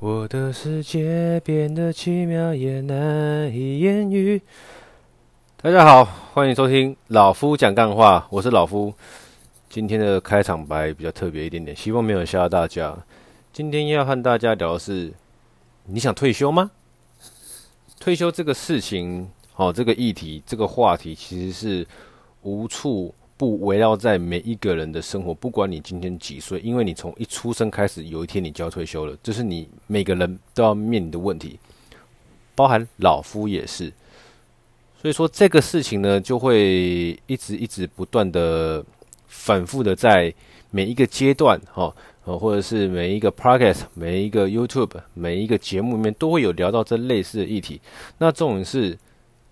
我的世界变得奇妙也难以言喻。大家好，欢迎收听老夫讲干话，我是老夫。今天的开场白比较特别一点点，希望没有吓到大家。今天要和大家聊的是，你想退休吗？退休这个事情，哦，这个议题，这个话题，其实是无处。不围绕在每一个人的生活，不管你今天几岁，因为你从一出生开始，有一天你就要退休了，这是你每个人都要面临的问题，包含老夫也是。所以说这个事情呢，就会一直一直不断的反复的在每一个阶段，哈，呃，或者是每一个 podcast、每一个 YouTube、每一个节目里面，都会有聊到这类似的议题。那重点是。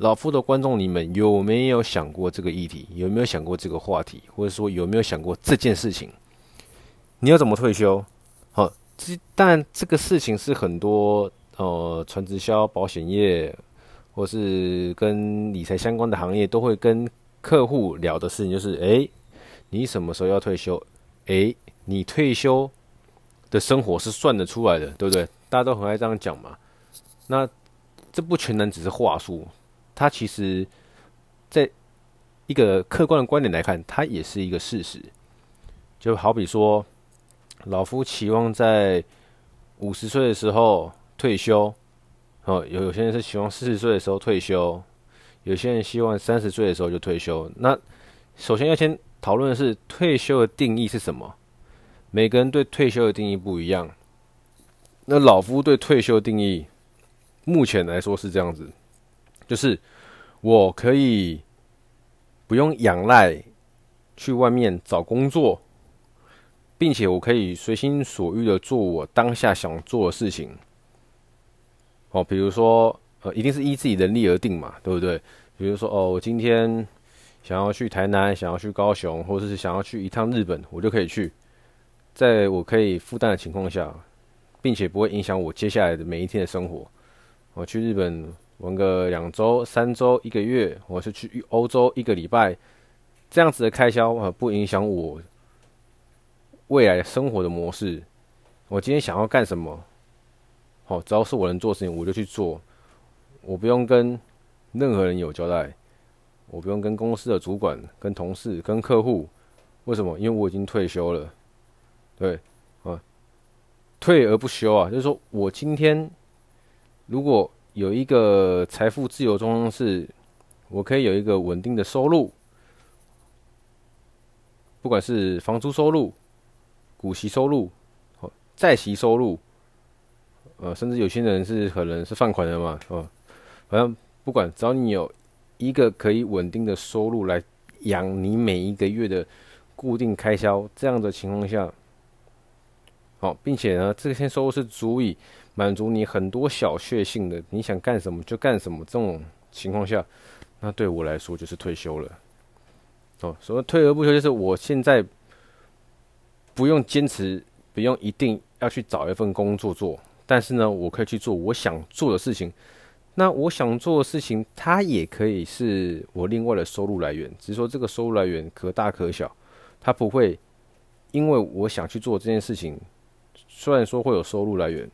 老夫的观众，你们有没有想过这个议题？有没有想过这个话题？或者说有没有想过这件事情？你要怎么退休？好，这但这个事情是很多呃，传直销、保险业，或是跟理财相关的行业都会跟客户聊的事情，就是哎，你什么时候要退休？哎，你退休的生活是算得出来的，对不对？大家都很爱这样讲嘛。那这不全然只是话术。它其实，在一个客观的观点来看，它也是一个事实。就好比说，老夫期望在五十岁的时候退休，哦，有有些人是期望四十岁的时候退休，有些人希望三十岁的时候就退休。那首先要先讨论的是退休的定义是什么？每个人对退休的定义不一样。那老夫对退休定义，目前来说是这样子。就是我可以不用仰赖去外面找工作，并且我可以随心所欲的做我当下想做的事情。哦，比如说，呃，一定是依自己能力而定嘛，对不对？比如说，哦，我今天想要去台南，想要去高雄，或者是想要去一趟日本，我就可以去，在我可以负担的情况下，并且不会影响我接下来的每一天的生活。我去日本。玩个两周、三周、一个月，我是去欧洲一个礼拜，这样子的开销啊，不影响我未来生活的模式。我今天想要干什么，好，只要是我能做的事情，我就去做。我不用跟任何人有交代，我不用跟公司的主管、跟同事、跟客户。为什么？因为我已经退休了。对，啊，退而不休啊，就是说我今天如果。有一个财富自由状况是，我可以有一个稳定的收入，不管是房租收入、股息收入、债息收入，呃，甚至有些人是可能是放款的嘛，哦，反正不管，只要你有一个可以稳定的收入来养你每一个月的固定开销，这样的情况下，好，并且呢，这些收入是足以。满足你很多小确幸的，你想干什么就干什么。这种情况下，那对我来说就是退休了。哦，所谓退而不休，就是我现在不用坚持，不用一定要去找一份工作做，但是呢，我可以去做我想做的事情。那我想做的事情，它也可以是我另外的收入来源，只是说这个收入来源可大可小，它不会因为我想去做这件事情，虽然说会有收入来源。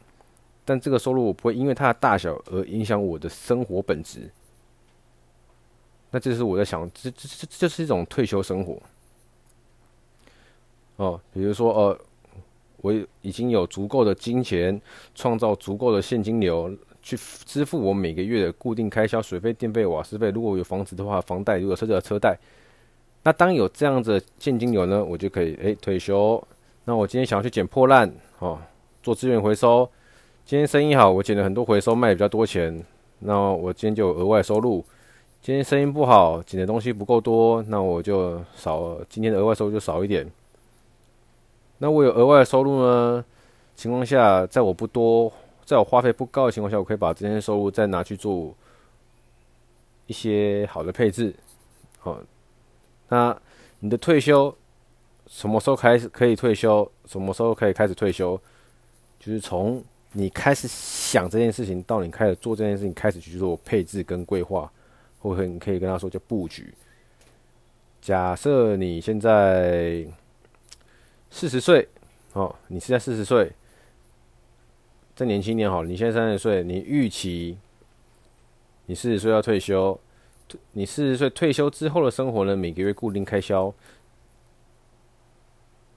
但这个收入我不会因为它的大小而影响我的生活本质。那这是我在想，这这这这是一种退休生活。哦，比如说，呃，我已经有足够的金钱，创造足够的现金流，去支付我每个月的固定开销，水费、电费、瓦斯费。如果有房子的话，房贷；如果车子的车贷。那当有这样子现金流呢，我就可以诶退休。那我今天想要去捡破烂，哦，做资源回收。今天生意好，我捡了很多回收，卖比较多钱，那我今天就有额外收入。今天生意不好，捡的东西不够多，那我就少，今天的额外收入就少一点。那我有额外的收入呢？情况下，在我不多，在我花费不高的情况下，我可以把这些收入再拿去做一些好的配置。好，那你的退休什么时候开始可以退休？什么时候可以开始退休？就是从你开始想这件事情，到你开始做这件事情，开始去做配置跟规划，或者你可以跟他说叫布局。假设你现在四十岁，哦，你现在四十岁，再年轻点好了，你现在三十岁，你预期你四十岁要退休，你四十岁退休之后的生活呢，每个月固定开销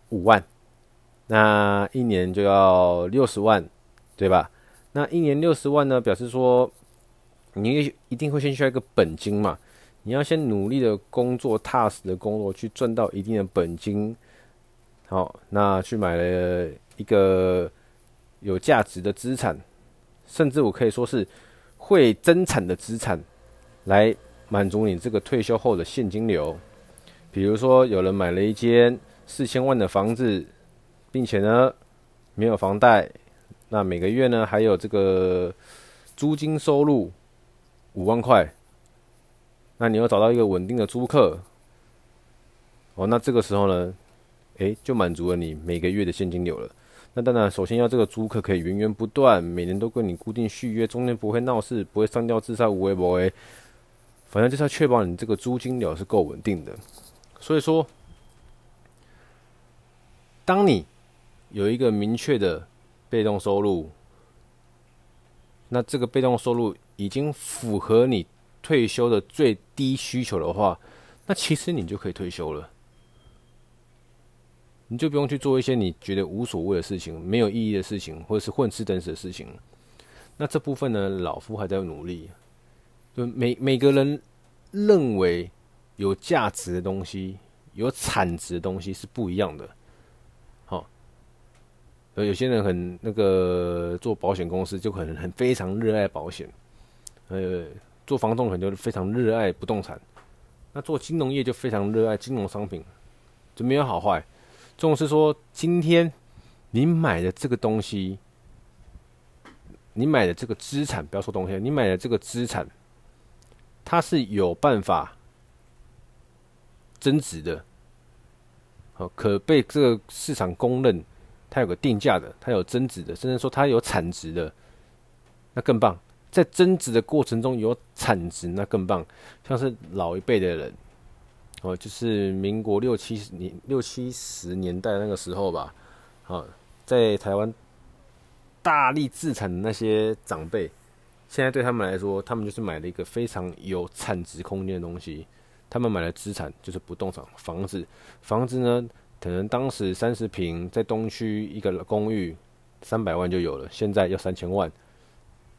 五万，那一年就要六十万，对吧？那一年六十万呢，表示说你一定会先需要一个本金嘛，你要先努力的工作，踏实的工作，去赚到一定的本金，好，那去买了一个。有价值的资产，甚至我可以说是会增产的资产，来满足你这个退休后的现金流。比如说，有人买了一间四千万的房子，并且呢没有房贷，那每个月呢还有这个租金收入五万块，那你要找到一个稳定的租客，哦，那这个时候呢，诶，就满足了你每个月的现金流了。那当然，首先要这个租客可以源源不断，每年都跟你固定续约，中间不会闹事，不会上吊自杀，无为不为。反正就是要确保你这个租金流是够稳定的。所以说，当你有一个明确的被动收入，那这个被动收入已经符合你退休的最低需求的话，那其实你就可以退休了。你就不用去做一些你觉得无所谓的事情、没有意义的事情，或者是混吃等死的事情。那这部分呢，老夫还在努力。就每每个人认为有价值的东西、有产值的东西是不一样的。有些人很那个做保险公司，就可能很非常热爱保险。呃，做房仲可能就非常热爱不动产。那做金融业就非常热爱金融商品，就没有好坏。重视说，今天你买的这个东西，你买的这个资产，不要说东西，你买的这个资产，它是有办法增值的，好，可被这个市场公认，它有个定价的，它有增值的，甚至说它有产值的，那更棒。在增值的过程中有产值，那更棒。像是老一辈的人。哦，就是民国六七十年、六七十年代那个时候吧。好，在台湾大力自产的那些长辈，现在对他们来说，他们就是买了一个非常有产值空间的东西。他们买的资产就是不动产，房子。房子呢，可能当时三十平在东区一个公寓，三百万就有了，现在要三千万。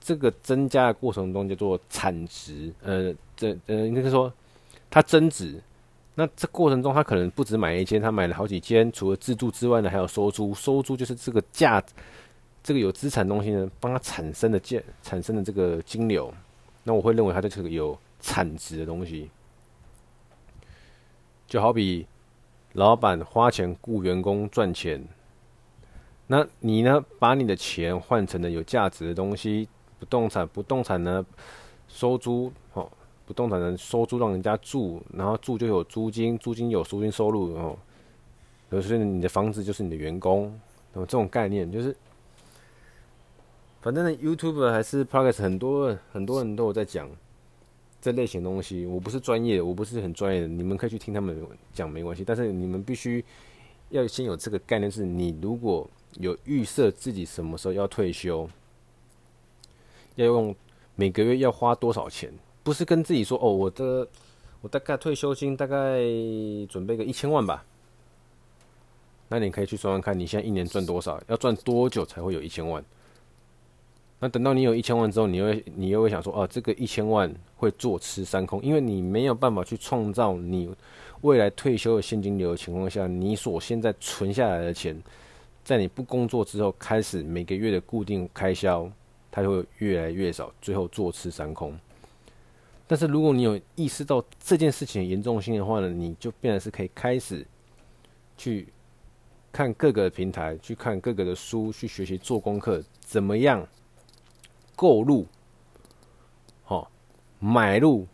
这个增加的过程中叫做产值。呃，这呃，应该说它增值。那这过程中，他可能不止买一间，他买了好几间。除了自住之外呢，还有收租。收租就是这个价，这个有资产东西呢，帮他产生的价，产生的这个金流。那我会认为它这个有产值的东西，就好比老板花钱雇员工赚钱，那你呢，把你的钱换成了有价值的东西，不动产，不动产呢，收租，哦。不动产人收租让人家住，然后住就有租金，租金有租金收入哦。所以你的房子就是你的员工，有这种概念就是，反正呢，YouTube 还是 Podcast 很多很多人都有在讲这类型东西。我不是专业，我不是很专业的，你们可以去听他们讲没关系。但是你们必须要先有这个概念，是你如果有预设自己什么时候要退休，要用每个月要花多少钱。不是跟自己说哦，我的我大概退休金大概准备个一千万吧。那你可以去算算看，你现在一年赚多少？要赚多久才会有一千万？那等到你有一千万之后，你会你又会想说哦，这个一千万会坐吃山空，因为你没有办法去创造你未来退休的现金流的情况下，你所现在存下来的钱，在你不工作之后开始每个月的固定开销，它就会越来越少，最后坐吃山空。但是如果你有意识到这件事情的严重性的话呢，你就变得是可以开始去看各个平台，去看各个的书，去学习做功课，怎么样购入，好买入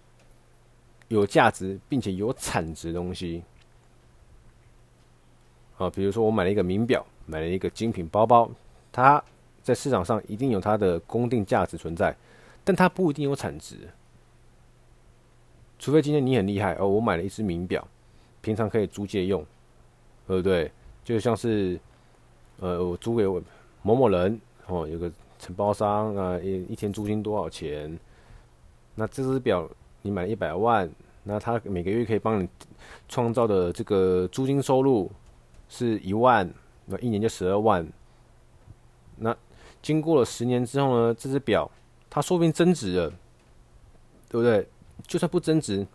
有价值并且有产值的东西，啊，比如说我买了一个名表，买了一个精品包包，它在市场上一定有它的公定价值存在，但它不一定有产值。除非今天你很厉害哦，我买了一只名表，平常可以租借用，对不对？就像是，呃，我租给我某某人哦，有个承包商啊，一一天租金多少钱？那这只表你买一百万，那他每个月可以帮你创造的这个租金收入是一万，那一年就十二万。那经过了十年之后呢，这只表它说不定增值了，对不对？就算不增值，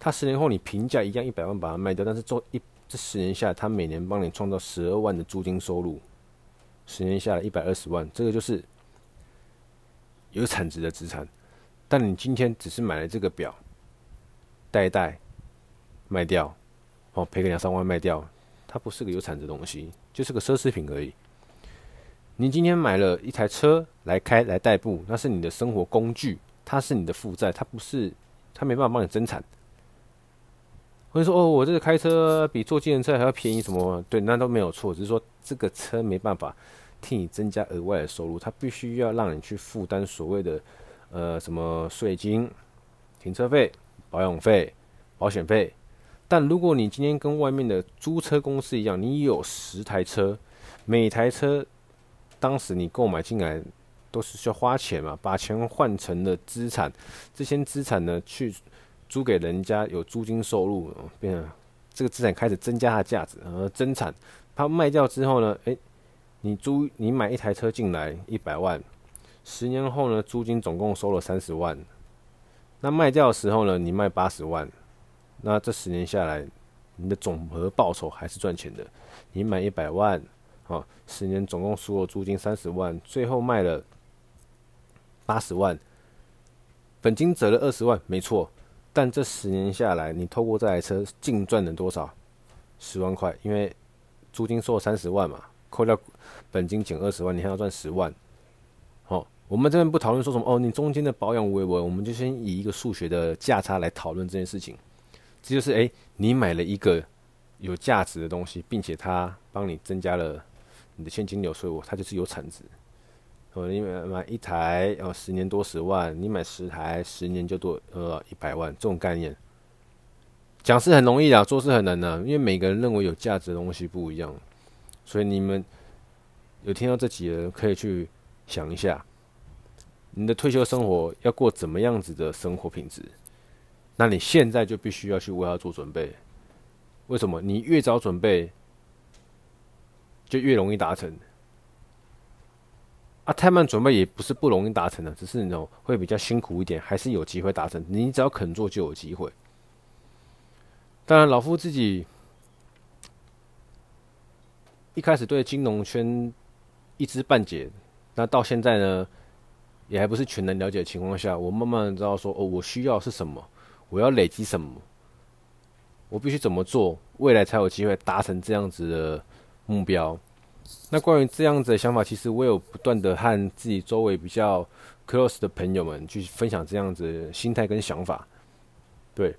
它十年后你平价一样一百万把它卖掉，但是做一这十年下来，它每年帮你创造十二万的租金收入，十年下来一百二十万，这个就是有产值的资产。但你今天只是买了这个表，戴一戴，卖掉，哦，赔个两三万卖掉，它不是个有产值的东西，就是个奢侈品而已。你今天买了一台车来开来代步，那是你的生活工具，它是你的负债，它不是，它没办法帮你增产。或者说哦，我这个开车比坐计程车还要便宜，什么？对，那都没有错，只是说这个车没办法替你增加额外的收入，它必须要让你去负担所谓的。呃，什么税金、停车费、保养费、保险费？但如果你今天跟外面的租车公司一样，你有十台车，每台车当时你购买进来都是需要花钱嘛，把钱换成了资产，这些资产呢去租给人家有租金收入，变成这个资产开始增加它的价值，而，增产。它卖掉之后呢，诶，你租你买一台车进来一百万。十年后呢，租金总共收了三十万，那卖掉的时候呢，你卖八十万，那这十年下来，你的总和报酬还是赚钱的。你买一百万，啊，十年总共收了租金三十万，最后卖了八十万，本金折了二十万，没错。但这十年下来，你透过这台车净赚了多少？十万块，因为租金收了三十万嘛，扣掉本金减二十万，你还要赚十万。好我们这边不讨论说什么哦，你中间的保养维维，我们就先以一个数学的价差来讨论这件事情。这就是诶，你买了一个有价值的东西，并且它帮你增加了你的现金流，所以我它就是有产值。哦，你买买一台哦，十年多十万，你买十台，十年就多呃一百万，这种概念讲是很容易的，做是很难的，因为每个人认为有价值的东西不一样。所以你们有听到这几个人可以去想一下。你的退休生活要过怎么样子的生活品质？那你现在就必须要去为它做准备。为什么？你越早准备，就越容易达成。啊，太慢准备也不是不容易达成的，只是那种会比较辛苦一点，还是有机会达成。你只要肯做，就有机会。当然，老夫自己一开始对金融圈一知半解，那到现在呢？也还不是全能了解的情况下，我慢慢知道说，哦，我需要是什么，我要累积什么，我必须怎么做，未来才有机会达成这样子的目标。那关于这样子的想法，其实我有不断的和自己周围比较 close 的朋友们去分享这样子的心态跟想法。对，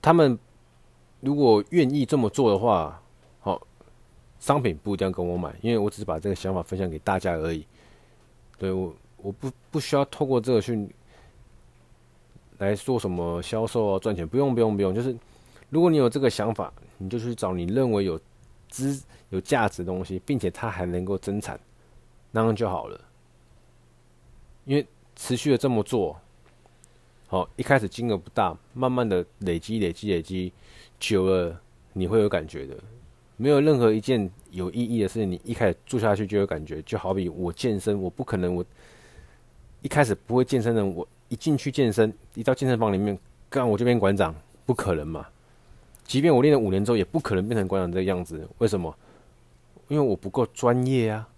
他们如果愿意这么做的话，好，商品不一定要跟我买，因为我只是把这个想法分享给大家而已。对我，我不不需要透过这个去来做什么销售啊，赚钱，不用不用不用。就是如果你有这个想法，你就去找你认为有资有价值的东西，并且它还能够增产，那样就好了。因为持续的这么做，好，一开始金额不大，慢慢的累积累积累积，久了你会有感觉的。没有任何一件有意义的事情，你一开始做下去就有感觉。就好比我健身，我不可能我一开始不会健身的，我一进去健身，一到健身房里面，干我就变馆长，不可能嘛。即便我练了五年之后，也不可能变成馆长这个样子。为什么？因为我不够专业啊，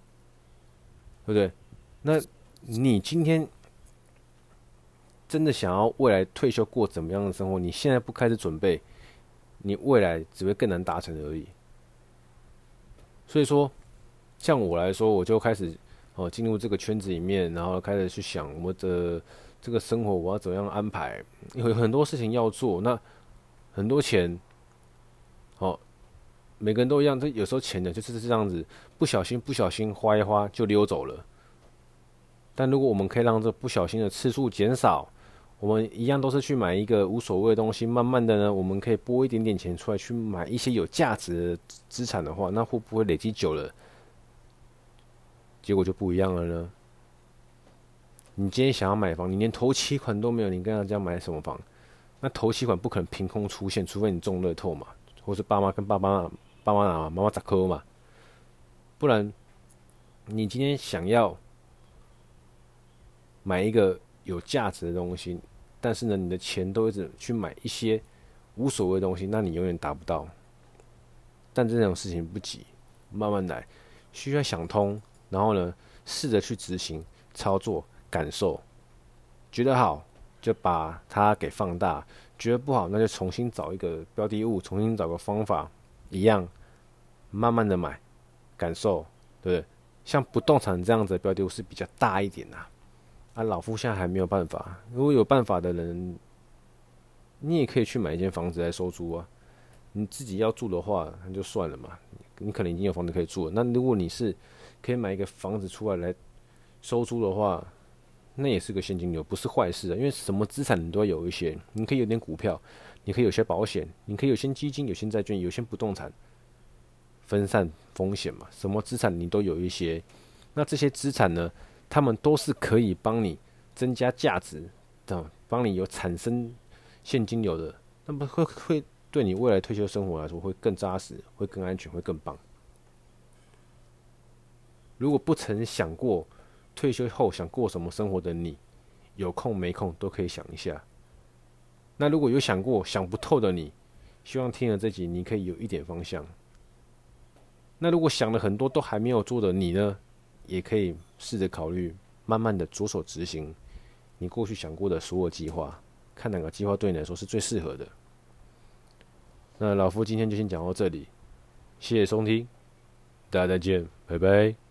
对不对？那你今天真的想要未来退休过怎么样的生活？你现在不开始准备，你未来只会更难达成而已。所以说，像我来说，我就开始哦进入这个圈子里面，然后开始去想我的这个生活我要怎么样安排，有很多事情要做，那很多钱，哦，每个人都一样，这有时候钱呢就是这样子，不小心不小心花一花就溜走了。但如果我们可以让这不小心的次数减少，我们一样都是去买一个无所谓的东西，慢慢的呢，我们可以拨一点点钱出来去买一些有价值的资产的话，那会不会累积久了，结果就不一样了呢？你今天想要买房，你连头期款都没有，你跟人家买什么房？那头期款不可能凭空出现，除非你中乐透嘛，或是爸妈跟爸妈爸妈妈妈妈砸扣嘛，不然你今天想要买一个有价值的东西，但是呢，你的钱都一直去买一些无所谓的东西，那你永远达不到。但这种事情不急，慢慢来，需要想通，然后呢，试着去执行操作。感受觉得好，就把它给放大；觉得不好，那就重新找一个标的物，重新找个方法，一样慢慢的买，感受，对不对？像不动产这样子的标的物是比较大一点呐。啊，老夫现在还没有办法。如果有办法的人，你也可以去买一间房子来收租啊。你自己要住的话，那就算了嘛。你可能已经有房子可以住了。那如果你是可以买一个房子出来来收租的话，那也是个现金流，不是坏事啊。因为什么资产你都要有一些，你可以有点股票，你可以有些保险，你可以有些基金、有些债券、有些不动产，分散风险嘛。什么资产你都有一些，那这些资产呢，他们都是可以帮你增加价值的，帮你有产生现金流的，那么会会对你未来退休生活来说会更扎实，会更安全，会更棒。如果不曾想过。退休后想过什么生活的你，有空没空都可以想一下。那如果有想过想不透的你，希望听了这集你可以有一点方向。那如果想了很多都还没有做的你呢，也可以试着考虑，慢慢的着手执行你过去想过的所有计划，看哪个计划对你来说是最适合的。那老夫今天就先讲到这里，谢谢收听，大家再见，拜拜。